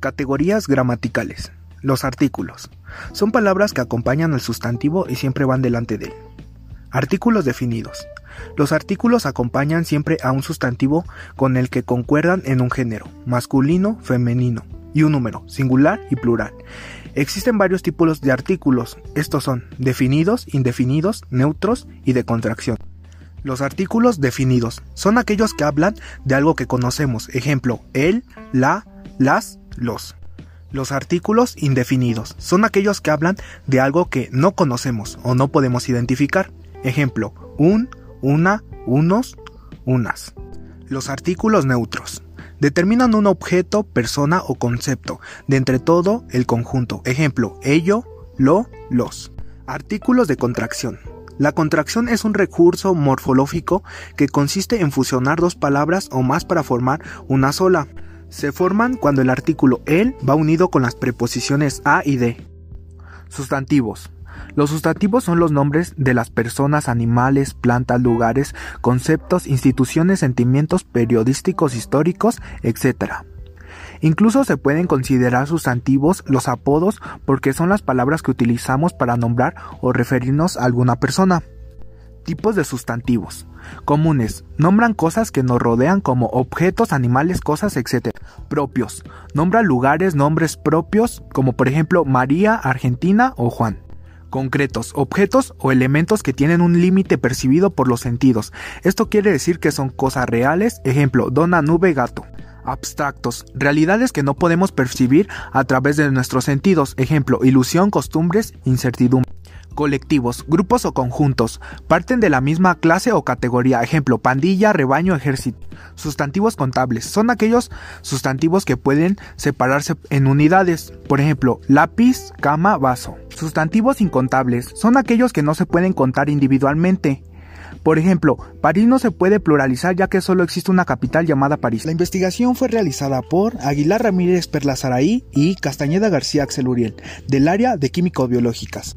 Categorías gramaticales. Los artículos. Son palabras que acompañan al sustantivo y siempre van delante de él. Artículos definidos. Los artículos acompañan siempre a un sustantivo con el que concuerdan en un género, masculino, femenino, y un número, singular y plural. Existen varios tipos de artículos, estos son definidos, indefinidos, neutros y de contracción. Los artículos definidos son aquellos que hablan de algo que conocemos, ejemplo, el, la, las, los. Los artículos indefinidos son aquellos que hablan de algo que no conocemos o no podemos identificar, ejemplo, un, una, unos, unas. Los artículos neutros determinan un objeto, persona o concepto de entre todo el conjunto. Ejemplo, ello, lo, los. Artículos de contracción. La contracción es un recurso morfológico que consiste en fusionar dos palabras o más para formar una sola. Se forman cuando el artículo el va unido con las preposiciones a y de. Sustantivos. Los sustantivos son los nombres de las personas, animales, plantas, lugares, conceptos, instituciones, sentimientos periodísticos, históricos, etc. Incluso se pueden considerar sustantivos los apodos porque son las palabras que utilizamos para nombrar o referirnos a alguna persona. Tipos de sustantivos. Comunes. Nombran cosas que nos rodean como objetos, animales, cosas, etc. Propios. Nombran lugares, nombres propios como por ejemplo María, Argentina o Juan concretos, objetos o elementos que tienen un límite percibido por los sentidos. Esto quiere decir que son cosas reales, ejemplo, dona, nube, gato. Abstractos, realidades que no podemos percibir a través de nuestros sentidos, ejemplo, ilusión, costumbres, incertidumbre colectivos, grupos o conjuntos, parten de la misma clase o categoría, ejemplo, pandilla, rebaño, ejército. Sustantivos contables son aquellos sustantivos que pueden separarse en unidades, por ejemplo, lápiz, cama, vaso. Sustantivos incontables son aquellos que no se pueden contar individualmente, por ejemplo, París no se puede pluralizar ya que solo existe una capital llamada París. La investigación fue realizada por Aguilar Ramírez Perlazaraí y Castañeda García Axel Uriel, del área de Químico-Biológicas.